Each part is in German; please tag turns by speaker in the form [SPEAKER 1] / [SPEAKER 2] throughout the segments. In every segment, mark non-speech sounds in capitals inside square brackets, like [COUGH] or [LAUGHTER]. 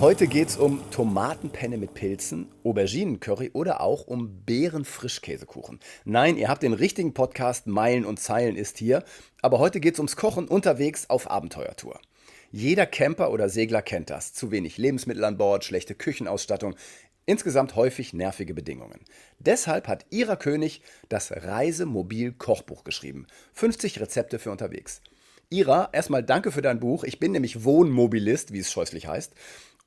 [SPEAKER 1] Heute geht es um Tomatenpenne mit Pilzen, Auberginencurry oder auch um Beeren-Frischkäsekuchen. Nein, ihr habt den richtigen Podcast, Meilen und Zeilen ist hier. Aber heute geht es ums Kochen unterwegs auf Abenteuertour. Jeder Camper oder Segler kennt das. Zu wenig Lebensmittel an Bord, schlechte Küchenausstattung, insgesamt häufig nervige Bedingungen. Deshalb hat Ihrer König das Reisemobil-Kochbuch geschrieben. 50 Rezepte für unterwegs. Ira, erstmal danke für dein Buch. Ich bin nämlich Wohnmobilist, wie es scheußlich heißt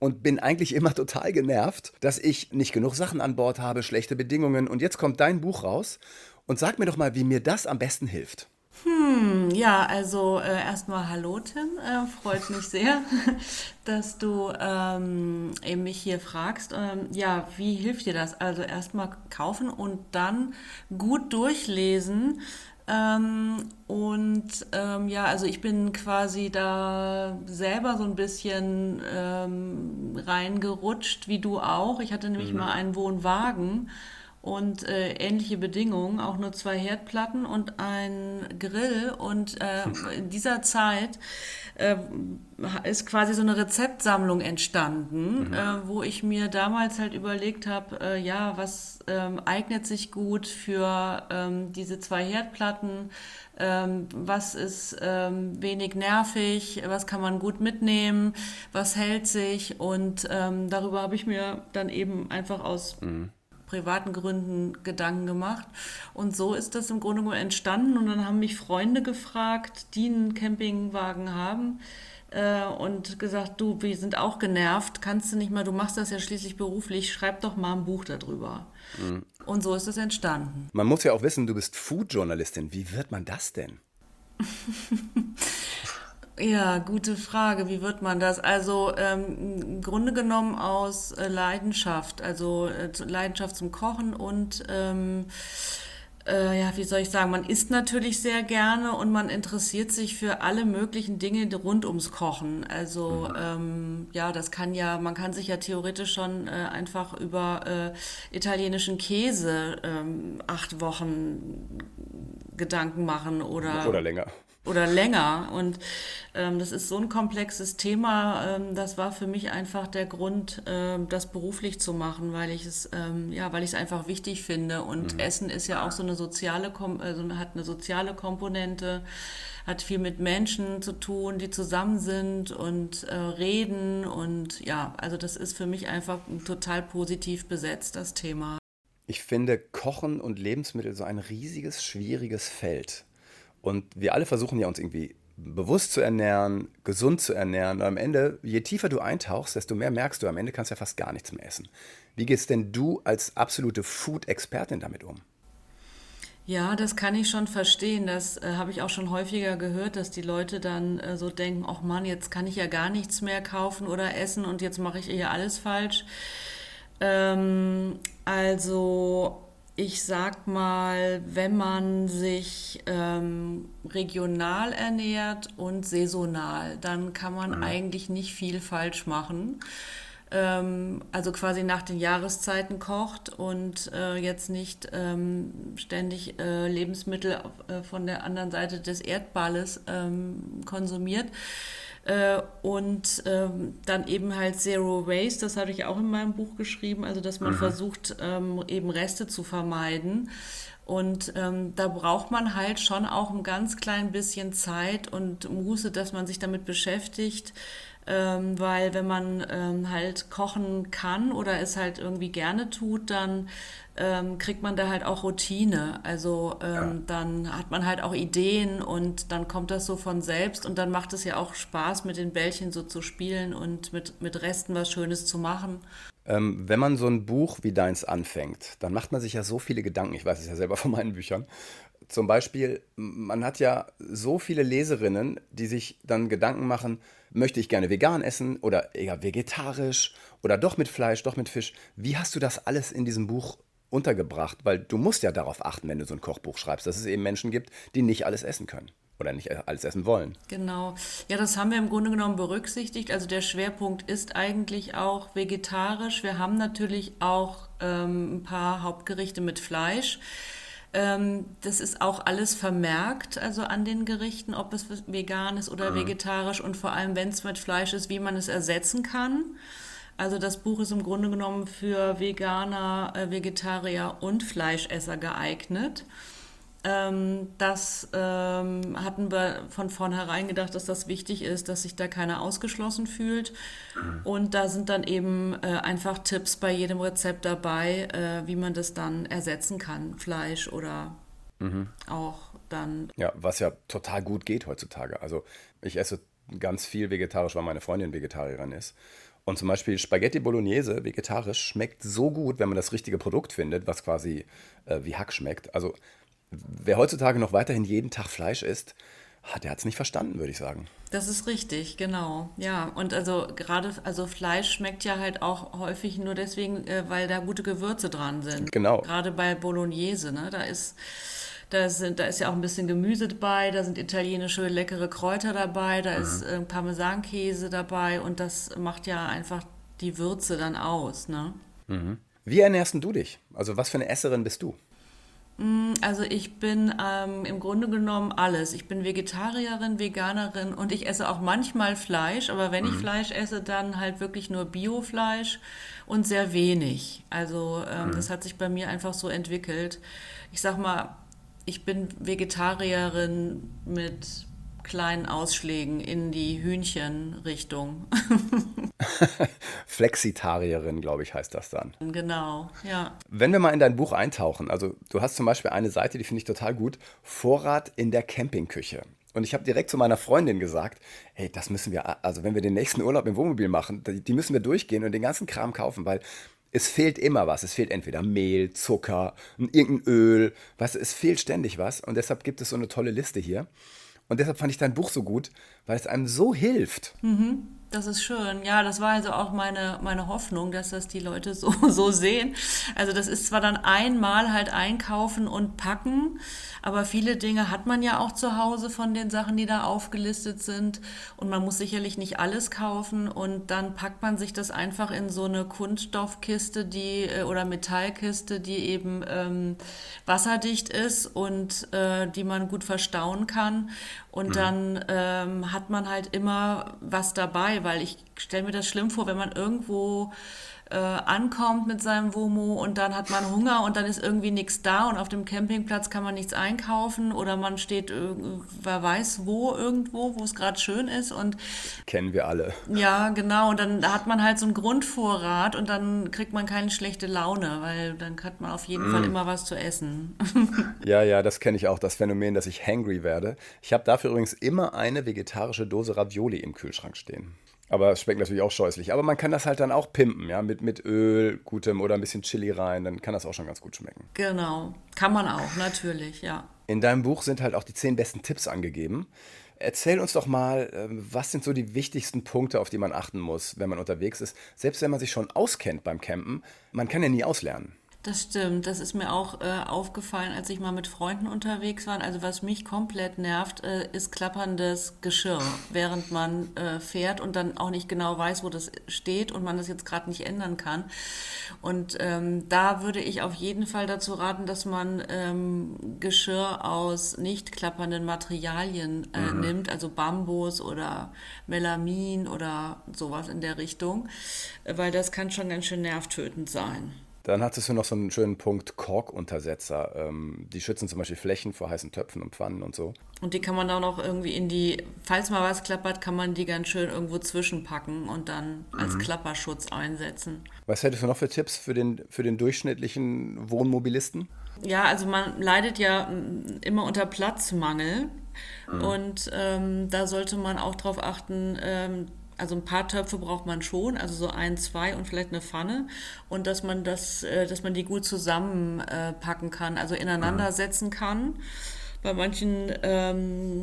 [SPEAKER 1] und bin eigentlich immer total genervt, dass ich nicht genug Sachen an Bord habe, schlechte Bedingungen. Und jetzt kommt dein Buch raus und sag mir doch mal, wie mir das am besten hilft.
[SPEAKER 2] Hm, ja, also äh, erstmal hallo Tim, äh, freut mich sehr, [LAUGHS] dass du ähm, eben mich hier fragst. Ähm, ja, wie hilft dir das? Also erstmal kaufen und dann gut durchlesen, ähm, und ähm, ja, also ich bin quasi da selber so ein bisschen ähm, reingerutscht, wie du auch. Ich hatte nämlich mhm. mal einen Wohnwagen und äh, ähnliche Bedingungen, auch nur zwei Herdplatten und ein Grill. Und äh, [LAUGHS] in dieser Zeit äh, ist quasi so eine Rezeptsammlung entstanden, mhm. äh, wo ich mir damals halt überlegt habe, äh, ja, was ähm, eignet sich gut für ähm, diese zwei Herdplatten, ähm, was ist ähm, wenig nervig, was kann man gut mitnehmen, was hält sich und ähm, darüber habe ich mir dann eben einfach aus mhm privaten Gründen Gedanken gemacht. Und so ist das im Grunde genommen entstanden. Und dann haben mich Freunde gefragt, die einen Campingwagen haben äh, und gesagt, du, wir sind auch genervt, kannst du nicht mal, du machst das ja schließlich beruflich, schreib doch mal ein Buch darüber. Mhm. Und so ist es entstanden.
[SPEAKER 1] Man muss ja auch wissen, du bist Food-Journalistin. Wie wird man das denn? [LAUGHS]
[SPEAKER 2] Ja, gute Frage. Wie wird man das? Also ähm, im Grunde genommen aus äh, Leidenschaft, also äh, Leidenschaft zum Kochen und ähm, äh, ja, wie soll ich sagen, man isst natürlich sehr gerne und man interessiert sich für alle möglichen Dinge rund ums Kochen. Also mhm. ähm, ja, das kann ja, man kann sich ja theoretisch schon äh, einfach über äh, italienischen Käse ähm, acht Wochen Gedanken machen oder
[SPEAKER 1] oder länger
[SPEAKER 2] oder länger. Und ähm, das ist so ein komplexes Thema. Ähm, das war für mich einfach der Grund, ähm, das beruflich zu machen, weil ich es, ähm, ja, weil ich es einfach wichtig finde. Und mhm. Essen ist ja auch so eine soziale, also hat eine soziale Komponente, hat viel mit Menschen zu tun, die zusammen sind und äh, reden. Und ja, also das ist für mich einfach total positiv besetzt, das Thema.
[SPEAKER 1] Ich finde Kochen und Lebensmittel so ein riesiges, schwieriges Feld. Und wir alle versuchen ja uns irgendwie bewusst zu ernähren, gesund zu ernähren. Und am Ende, je tiefer du eintauchst, desto mehr merkst du, am Ende kannst du ja fast gar nichts mehr essen. Wie gehst denn du als absolute Food-Expertin damit um?
[SPEAKER 2] Ja, das kann ich schon verstehen. Das äh, habe ich auch schon häufiger gehört, dass die Leute dann äh, so denken, ach Mann, jetzt kann ich ja gar nichts mehr kaufen oder essen und jetzt mache ich eher alles falsch. Ähm, also ich sag mal, wenn man sich ähm, regional ernährt und saisonal, dann kann man mhm. eigentlich nicht viel falsch machen. Ähm, also quasi nach den Jahreszeiten kocht und äh, jetzt nicht ähm, ständig äh, Lebensmittel äh, von der anderen Seite des Erdballes ähm, konsumiert äh, und ähm, dann eben halt Zero Waste, das hatte ich auch in meinem Buch geschrieben, also dass man mhm. versucht, ähm, eben Reste zu vermeiden. Und ähm, da braucht man halt schon auch ein ganz klein bisschen Zeit und Muße, dass man sich damit beschäftigt. Ähm, weil wenn man ähm, halt kochen kann oder es halt irgendwie gerne tut, dann ähm, kriegt man da halt auch Routine. Also ähm, ja. dann hat man halt auch Ideen und dann kommt das so von selbst und dann macht es ja auch Spaß, mit den Bällchen so zu spielen und mit, mit Resten was Schönes zu machen.
[SPEAKER 1] Ähm, wenn man so ein Buch wie deins anfängt, dann macht man sich ja so viele Gedanken. Ich weiß es ja selber von meinen Büchern. Zum Beispiel, man hat ja so viele Leserinnen, die sich dann Gedanken machen, möchte ich gerne vegan essen oder eher vegetarisch oder doch mit Fleisch, doch mit Fisch. Wie hast du das alles in diesem Buch untergebracht? Weil du musst ja darauf achten, wenn du so ein Kochbuch schreibst, dass es eben Menschen gibt, die nicht alles essen können. oder nicht alles essen wollen.
[SPEAKER 2] Genau. Ja, das haben wir im Grunde genommen berücksichtigt. Also der Schwerpunkt ist eigentlich auch vegetarisch. Wir haben natürlich auch ähm, ein paar Hauptgerichte mit Fleisch. Ähm, das ist auch alles vermerkt, also an den Gerichten, ob es vegan ist oder mhm. vegetarisch und vor allem, wenn es mit Fleisch ist, wie man es ersetzen kann. Also das Buch ist im Grunde genommen für Veganer, äh, Vegetarier und Fleischesser geeignet. Ähm, das ähm, hatten wir von vornherein gedacht, dass das wichtig ist, dass sich da keiner ausgeschlossen fühlt. Und da sind dann eben äh, einfach Tipps bei jedem Rezept dabei, äh, wie man das dann ersetzen kann, Fleisch oder mhm. auch dann.
[SPEAKER 1] Ja, was ja total gut geht heutzutage. Also ich esse ganz viel vegetarisch, weil meine Freundin Vegetarierin ist. Und zum Beispiel Spaghetti Bolognese vegetarisch schmeckt so gut, wenn man das richtige Produkt findet, was quasi äh, wie Hack schmeckt. Also wer heutzutage noch weiterhin jeden Tag Fleisch isst, der hat es nicht verstanden, würde ich sagen.
[SPEAKER 2] Das ist richtig, genau. Ja, und also gerade, also Fleisch schmeckt ja halt auch häufig nur deswegen, äh, weil da gute Gewürze dran sind.
[SPEAKER 1] Genau.
[SPEAKER 2] Gerade bei Bolognese, ne? Da ist, da, sind, da ist ja auch ein bisschen Gemüse dabei, da sind italienische leckere Kräuter dabei, da mhm. ist äh, Parmesankäse dabei und das macht ja einfach die Würze dann aus, ne?
[SPEAKER 1] Mhm. Wie ernährst du dich? Also was für eine Esserin bist du?
[SPEAKER 2] Mm, also ich bin ähm, im Grunde genommen alles. Ich bin Vegetarierin, Veganerin und ich esse auch manchmal Fleisch, aber wenn mhm. ich Fleisch esse, dann halt wirklich nur Biofleisch und sehr wenig. Also ähm, mhm. das hat sich bei mir einfach so entwickelt. Ich sag mal, ich bin Vegetarierin mit kleinen Ausschlägen in die Hühnchenrichtung. [LAUGHS]
[SPEAKER 1] Flexitarierin, glaube ich, heißt das dann.
[SPEAKER 2] Genau, ja.
[SPEAKER 1] Wenn wir mal in dein Buch eintauchen, also du hast zum Beispiel eine Seite, die finde ich total gut, Vorrat in der Campingküche. Und ich habe direkt zu meiner Freundin gesagt, hey, das müssen wir, also wenn wir den nächsten Urlaub im Wohnmobil machen, die müssen wir durchgehen und den ganzen Kram kaufen, weil es fehlt immer was. Es fehlt entweder Mehl, Zucker, irgendein Öl, was, es fehlt ständig was. Und deshalb gibt es so eine tolle Liste hier. Und deshalb fand ich dein Buch so gut, weil es einem so hilft.
[SPEAKER 2] Mhm. Das ist schön. Ja, das war also auch meine, meine Hoffnung, dass das die Leute so, [LAUGHS] so sehen. Also das ist zwar dann einmal halt einkaufen und packen, aber viele Dinge hat man ja auch zu Hause von den Sachen, die da aufgelistet sind. Und man muss sicherlich nicht alles kaufen. Und dann packt man sich das einfach in so eine Kunststoffkiste, die äh, oder Metallkiste, die eben ähm, wasserdicht ist und äh, die man gut verstauen kann. Und mhm. dann ähm, hat man halt immer was dabei, weil ich stelle mir das schlimm vor, wenn man irgendwo äh, ankommt mit seinem Womo und dann hat man Hunger und dann ist irgendwie nichts da und auf dem Campingplatz kann man nichts einkaufen oder man steht, wer weiß wo, irgendwo, wo es gerade schön ist und
[SPEAKER 1] kennen wir alle.
[SPEAKER 2] Ja, genau. Und dann hat man halt so einen Grundvorrat und dann kriegt man keine schlechte Laune, weil dann hat man auf jeden mm. Fall immer was zu essen. [LAUGHS]
[SPEAKER 1] ja, ja, das kenne ich auch, das Phänomen, dass ich hangry werde. Ich habe dafür übrigens immer eine vegetarische Dose Ravioli im Kühlschrank stehen. Aber es schmeckt natürlich auch scheußlich. Aber man kann das halt dann auch pimpen, ja, mit, mit Öl, gutem oder ein bisschen Chili rein, dann kann das auch schon ganz gut schmecken.
[SPEAKER 2] Genau, kann man auch, natürlich, ja.
[SPEAKER 1] In deinem Buch sind halt auch die zehn besten Tipps angegeben. Erzähl uns doch mal, ähm, was sind so die wichtigsten Punkte, auf die man achten muss, wenn man unterwegs ist? Selbst wenn man sich schon auskennt beim Campen, man kann ja nie auslernen.
[SPEAKER 2] Das stimmt. Das ist mir auch äh, aufgefallen, als ich mal mit Freunden unterwegs war. Also was mich komplett nervt, äh, ist klapperndes Geschirr, während man äh, fährt und dann auch nicht genau weiß, wo das steht und man das jetzt gerade nicht ändern kann. Und ähm, da würde ich auf jeden Fall dazu raten, dass man ähm, Geschirr aus nicht klappernden Materialien äh, mhm. nimmt, also Bambus oder Melamin oder sowas in der Richtung, weil das kann schon ganz schön nervtötend sein.
[SPEAKER 1] Dann hattest du noch so einen schönen Punkt Korkuntersetzer. Ähm, die schützen zum Beispiel Flächen vor heißen Töpfen und Pfannen und so.
[SPEAKER 2] Und die kann man dann auch irgendwie in die, falls mal was klappert, kann man die ganz schön irgendwo zwischenpacken und dann als mhm. Klapperschutz einsetzen.
[SPEAKER 1] Was hättest du noch für Tipps für den, für den durchschnittlichen Wohnmobilisten?
[SPEAKER 2] Ja, also man leidet ja mm, immer unter Platzmangel. Mhm. Und ähm, da sollte man auch darauf achten, ähm, also ein paar Töpfe braucht man schon, also so ein, zwei und vielleicht eine Pfanne und dass man das, äh, dass man die gut zusammenpacken kann, also ineinander setzen kann. Bei manchen ähm,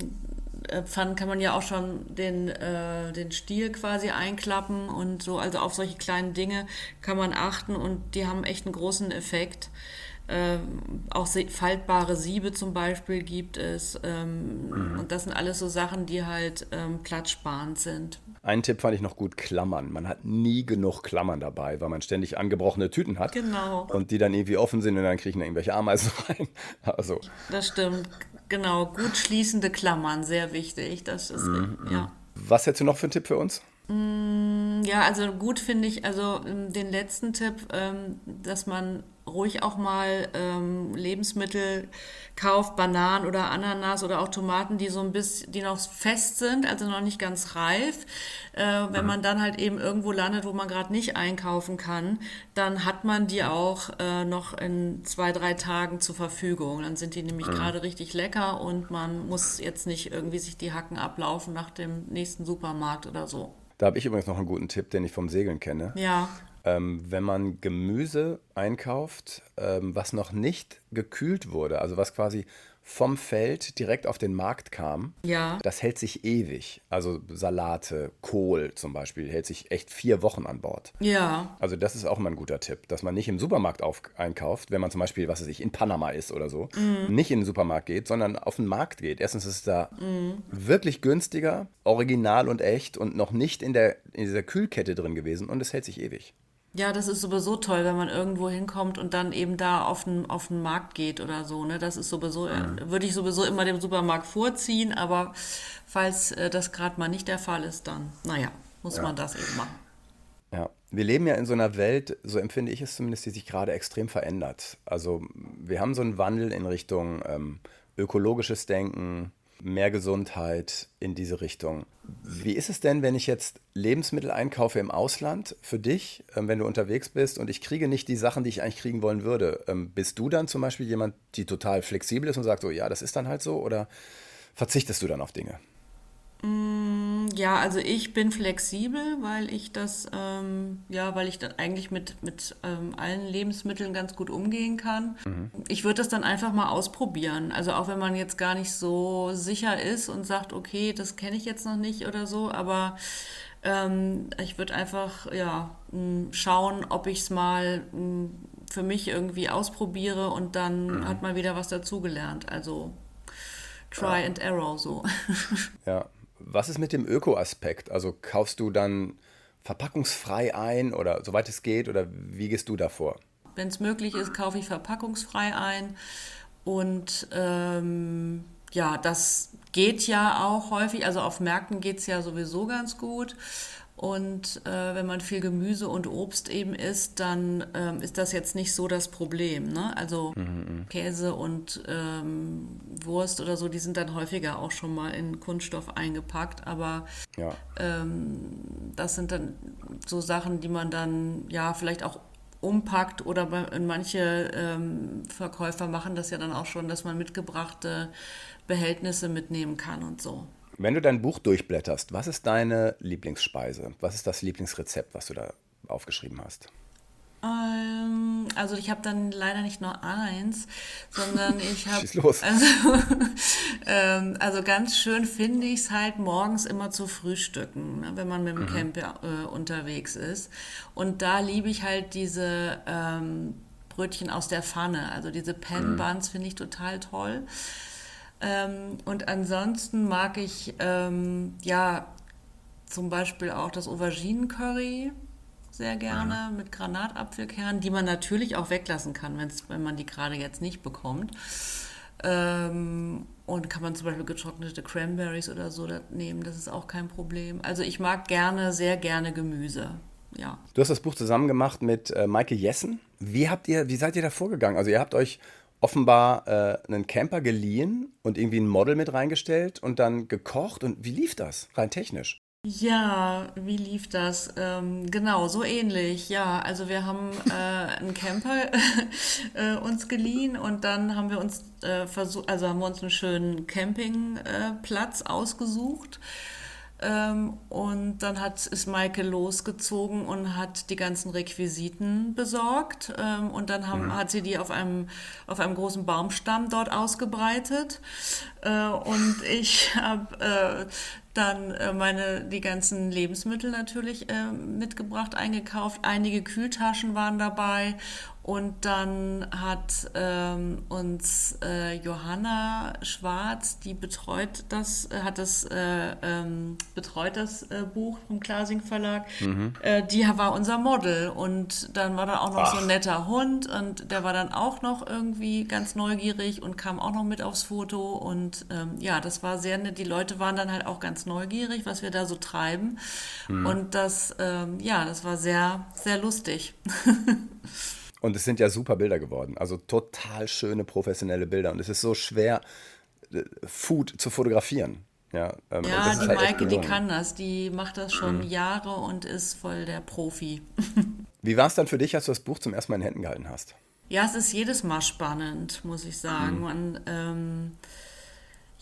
[SPEAKER 2] äh, Pfannen kann man ja auch schon den, äh, den Stiel quasi einklappen und so, also auf solche kleinen Dinge kann man achten und die haben echt einen großen Effekt. Ähm, auch faltbare Siebe zum Beispiel gibt es. Ähm, mhm. Und das sind alles so Sachen, die halt ähm, platzsparend sind.
[SPEAKER 1] Einen Tipp fand ich noch gut, Klammern. Man hat nie genug Klammern dabei, weil man ständig angebrochene Tüten hat.
[SPEAKER 2] Genau.
[SPEAKER 1] Und die dann irgendwie offen sind und dann kriechen da irgendwelche Ameisen [LAUGHS] rein. Also.
[SPEAKER 2] Das stimmt. Genau. Gut schließende Klammern, sehr wichtig. Das ist, mhm. ja.
[SPEAKER 1] Was hättest du noch für einen Tipp für uns?
[SPEAKER 2] Mm, ja, also gut finde ich, also ähm, den letzten Tipp, ähm, dass man ruhig auch mal ähm, Lebensmittel kauft, Bananen oder Ananas oder auch Tomaten, die so ein bisschen, die noch fest sind, also noch nicht ganz reif. Äh, wenn man dann halt eben irgendwo landet, wo man gerade nicht einkaufen kann, dann hat man die auch äh, noch in zwei, drei Tagen zur Verfügung. Dann sind die nämlich mhm. gerade richtig lecker und man muss jetzt nicht irgendwie sich die Hacken ablaufen nach dem nächsten Supermarkt oder so.
[SPEAKER 1] Da habe ich übrigens noch einen guten Tipp, den ich vom Segeln kenne.
[SPEAKER 2] Ja.
[SPEAKER 1] Ähm, wenn man Gemüse einkauft, ähm, was noch nicht gekühlt wurde, also was quasi vom Feld direkt auf den Markt kam,
[SPEAKER 2] ja.
[SPEAKER 1] das hält sich ewig. Also Salate, Kohl zum Beispiel, hält sich echt vier Wochen an Bord.
[SPEAKER 2] Ja.
[SPEAKER 1] Also das ist auch immer ein guter Tipp, dass man nicht im Supermarkt auf, einkauft, wenn man zum Beispiel, was weiß ich, in Panama ist oder so, mhm. nicht in den Supermarkt geht, sondern auf den Markt geht. Erstens ist es da mhm. wirklich günstiger, original und echt und noch nicht in, der, in dieser Kühlkette drin gewesen und es hält sich ewig.
[SPEAKER 2] Ja, das ist sowieso toll, wenn man irgendwo hinkommt und dann eben da auf den, auf den Markt geht oder so. Ne? Das ist sowieso, mhm. würde ich sowieso immer dem Supermarkt vorziehen, aber falls äh, das gerade mal nicht der Fall ist, dann, naja, muss ja. man das eben machen.
[SPEAKER 1] Ja, wir leben ja in so einer Welt, so empfinde ich es zumindest, die sich gerade extrem verändert. Also wir haben so einen Wandel in Richtung ähm, ökologisches Denken, mehr Gesundheit in diese Richtung. Wie ist es denn, wenn ich jetzt Lebensmittel einkaufe im Ausland für dich, ähm, wenn du unterwegs bist und ich kriege nicht die Sachen, die ich eigentlich kriegen wollen würde? Ähm, bist du dann zum Beispiel jemand, die total flexibel ist und sagt so, ja, das ist dann halt so oder verzichtest du dann auf Dinge?
[SPEAKER 2] Mm, ja, also ich bin flexibel, weil ich das, ähm, ja, weil ich dann eigentlich mit, mit ähm, allen Lebensmitteln ganz gut umgehen kann. Mhm. Ich würde das dann einfach mal ausprobieren. Also auch wenn man jetzt gar nicht so sicher ist und sagt, okay, das kenne ich jetzt noch nicht oder so, aber ähm, ich würde einfach, ja, mm, schauen, ob ich es mal mm, für mich irgendwie ausprobiere und dann mhm. hat man wieder was dazugelernt. Also try ja. and error so. [LAUGHS]
[SPEAKER 1] Ja. Was ist mit dem Öko-Aspekt? Also kaufst du dann verpackungsfrei ein oder soweit es geht oder wie gehst du davor?
[SPEAKER 2] Wenn es möglich ist, kaufe ich verpackungsfrei ein und ähm, ja, das geht ja auch häufig. Also auf Märkten geht es ja sowieso ganz gut. Und äh, wenn man viel Gemüse und Obst eben isst, dann ähm, ist das jetzt nicht so das Problem. Ne? Also mhm, mhm. Käse und ähm, Wurst oder so, die sind dann häufiger auch schon mal in Kunststoff eingepackt. Aber ja. ähm, das sind dann so Sachen, die man dann ja vielleicht auch umpackt oder manche ähm, Verkäufer machen das ja dann auch schon, dass man mitgebrachte Behältnisse mitnehmen kann und so.
[SPEAKER 1] Wenn du dein Buch durchblätterst, was ist deine Lieblingsspeise? Was ist das Lieblingsrezept, was du da aufgeschrieben hast?
[SPEAKER 2] Ähm, also ich habe dann leider nicht nur eins, sondern [LAUGHS] ich habe
[SPEAKER 1] los. [LAUGHS]
[SPEAKER 2] Also, ähm, also ganz schön finde ich es halt morgens immer zu frühstücken, ne, wenn man mit dem mhm. Camper äh, unterwegs ist. Und da liebe ich halt diese ähm, Brötchen aus der Pfanne, also diese Pan Buns mhm. finde ich total toll. Ähm, und ansonsten mag ich ja zum Beispiel auch das Auberginen-Curry sehr gerne mhm. mit Granatapfelkernen, die man natürlich auch weglassen kann, wenn man die gerade jetzt nicht bekommt. Ähm, und kann man zum Beispiel getrocknete Cranberries oder so nehmen, das ist auch kein Problem. Also ich mag gerne, sehr gerne Gemüse. Ja.
[SPEAKER 1] Du hast das Buch zusammen gemacht mit äh, Maike Jessen. Wie habt ihr, wie seid ihr da vorgegangen? Also ihr habt euch offenbar äh, einen Camper geliehen und irgendwie ein Model mit reingestellt und dann gekocht. Und wie lief das rein technisch?
[SPEAKER 2] Ja, wie lief das? Ähm, genau, so ähnlich. Ja, also wir haben äh, einen Camper [LAUGHS] äh, uns geliehen und dann haben wir uns äh, versucht, also haben wir uns einen schönen Campingplatz ausgesucht ähm, und dann hat, ist Maike losgezogen und hat die ganzen Requisiten besorgt. Ähm, und dann haben, mhm. hat sie die auf einem, auf einem großen Baumstamm dort ausgebreitet. Äh, und ich [LAUGHS] habe äh, dann äh, meine, die ganzen Lebensmittel natürlich äh, mitgebracht, eingekauft. Einige Kühltaschen waren dabei Und dann hat ähm, uns äh, Johanna Schwarz, die betreut das, äh, hat das äh, ähm, betreut das äh, Buch vom Klasing Verlag. Mhm. Äh, die war unser Model und dann war da auch noch Ach. so ein netter Hund und der war dann auch noch irgendwie ganz neugierig und kam auch noch mit aufs Foto und ähm, ja, das war sehr nett. Die Leute waren dann halt auch ganz neugierig, was wir da so treiben mhm. und das, ähm, ja, das war sehr, sehr lustig. [LAUGHS]
[SPEAKER 1] Und es sind ja super Bilder geworden. Also total schöne professionelle Bilder. Und es ist so schwer, äh, Food zu fotografieren. Ja,
[SPEAKER 2] ähm, ja die halt Maike, die kann das. Die macht das schon mhm. Jahre und ist voll der Profi. [LAUGHS]
[SPEAKER 1] Wie war es dann für dich, als du das Buch zum ersten Mal in Händen gehalten hast?
[SPEAKER 2] Ja, es ist jedes Mal spannend, muss ich sagen. Mhm. Man, ähm,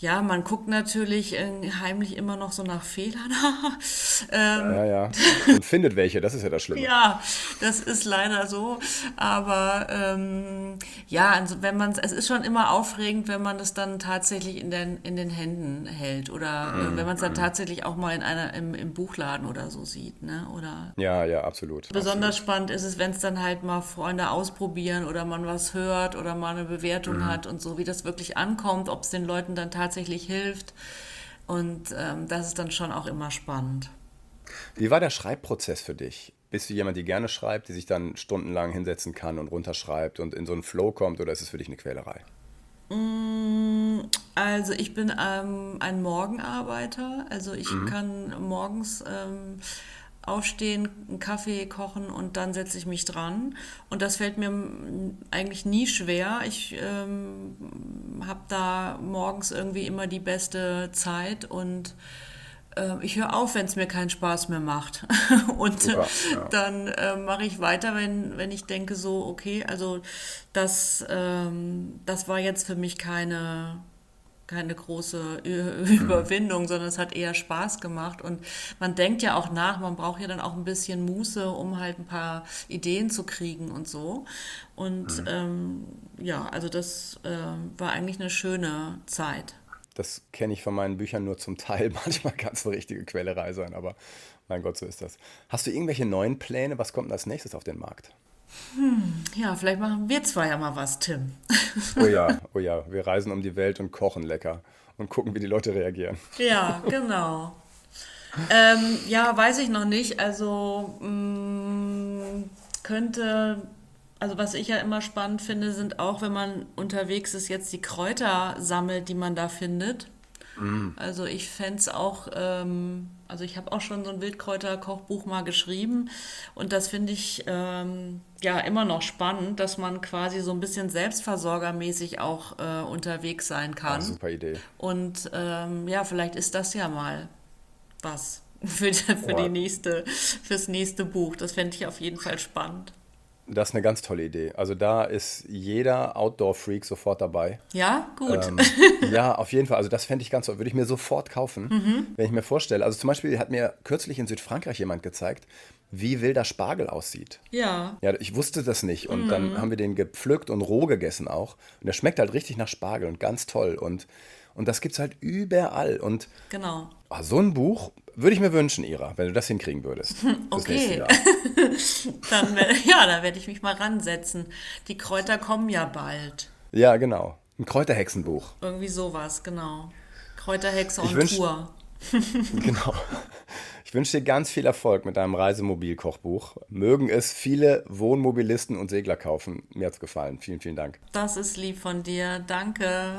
[SPEAKER 2] ja, man guckt natürlich äh, heimlich immer noch so nach Fehlern. [LAUGHS]
[SPEAKER 1] ähm, ja, ja. Und findet welche, das ist ja das Schlimme.
[SPEAKER 2] ja, das ist leider so. Aber ähm, ja, also wenn man es ist schon immer aufregend, wenn man es dann tatsächlich in den, in den Händen hält. Oder äh, mhm. wenn man es dann mhm. tatsächlich auch mal in einer, im, im Buchladen oder so sieht. Ne? Oder
[SPEAKER 1] ja, ja, absolut.
[SPEAKER 2] Besonders
[SPEAKER 1] absolut.
[SPEAKER 2] spannend ist es, wenn es dann halt mal Freunde ausprobieren oder man was hört oder mal eine Bewertung mhm. hat und so, wie das wirklich ankommt, ob es den Leuten dann tatsächlich tatsächlich hilft. Und ähm, das ist dann schon auch immer spannend.
[SPEAKER 1] Wie war der Schreibprozess für dich? Bist du jemand, die gerne schreibt, die sich dann stundenlang hinsetzen kann und runterschreibt und in so einen Flow kommt oder ist es für dich eine Quälerei?
[SPEAKER 2] Mm, also ich bin ähm, ein Morgenarbeiter. Also ich mhm. kann morgens ähm, aufstehen, einen Kaffee kochen und dann setze ich mich dran. Und das fällt mir eigentlich nie schwer. Ich ähm, habe da morgens irgendwie immer die beste Zeit und äh, ich höre auf, wenn es mir keinen Spaß mehr macht. [LAUGHS] und Super, ja. dann äh, mache ich weiter, wenn, wenn ich denke, so, okay, also das, ähm, das war jetzt für mich keine keine große Überwindung, mhm. sondern es hat eher Spaß gemacht. Und man denkt ja auch nach, man braucht ja dann auch ein bisschen Muße, um halt ein paar Ideen zu kriegen und so. Und mhm. ähm, ja, also das äh, war eigentlich eine schöne Zeit.
[SPEAKER 1] Das kenne ich von meinen Büchern nur zum Teil. [LAUGHS] Manchmal kann es eine richtige Quälerei sein, aber mein Gott, so ist das. Hast du irgendwelche neuen Pläne? Was kommt als nächstes auf den Markt?
[SPEAKER 2] Hm, ja, vielleicht machen wir zwei ja mal was, Tim.
[SPEAKER 1] Oh ja, oh ja, wir reisen um die Welt und kochen lecker und gucken, wie die Leute reagieren.
[SPEAKER 2] Ja, genau. ähm, ja, weiß ich noch nicht. Also mh, mm, könnte, also was ich ja immer spannend finde, sind auch, wenn man unterwegs ist, jetzt die Kräuter sammelt, die man da findet. Mm. Also ich fände es auch, ähm, also ich habe auch schon so ein Wildkräuter-Kochbuch mal geschrieben und das finde ich ähm, ja immer noch spannend, dass man quasi so ein bisschen selbstversorgermäßig auch äh, unterwegs sein kann. Ja,
[SPEAKER 1] super Idee.
[SPEAKER 2] Und ähm, ja, vielleicht ist das ja mal was für, [LAUGHS] für die nächste, fürs nächste Buch. Das fände ich auf jeden Fall spannend.
[SPEAKER 1] Das ist eine ganz tolle Idee. Also da ist jeder Outdoor-Freak sofort dabei.
[SPEAKER 2] Ja, gut. Ähm,
[SPEAKER 1] ja, auf jeden Fall. Also das fände ich ganz toll. Würde ich mir sofort kaufen, mhm. wenn ich mir vorstelle. Also zum Beispiel hat mir kürzlich in Südfrankreich jemand gezeigt, wie wilder Spargel aussieht.
[SPEAKER 2] Ja.
[SPEAKER 1] Ja, ich wusste das nicht. Und mhm. dann haben wir den gepflückt und roh gegessen auch. Und der schmeckt halt richtig nach Spargel und ganz toll. Und, und das gibt es halt überall. Und
[SPEAKER 2] genau.
[SPEAKER 1] Oh, so ein Buch würde ich mir wünschen, Ira, wenn du das hinkriegen würdest. [LAUGHS]
[SPEAKER 2] Okay. [LAUGHS] dann, ja, da werde ich mich mal ransetzen. Die Kräuter kommen ja bald.
[SPEAKER 1] Ja, genau. Ein Kräuterhexenbuch.
[SPEAKER 2] Irgendwie sowas, genau. Kräuterhexe und wünsch, Tour. [LAUGHS]
[SPEAKER 1] genau. Ich wünsche dir ganz viel Erfolg mit deinem Reisemobil-Kochbuch. Mögen es viele Wohnmobilisten und Segler kaufen. Mir hat es gefallen. Vielen, vielen Dank.
[SPEAKER 2] Das ist lieb von dir. Danke.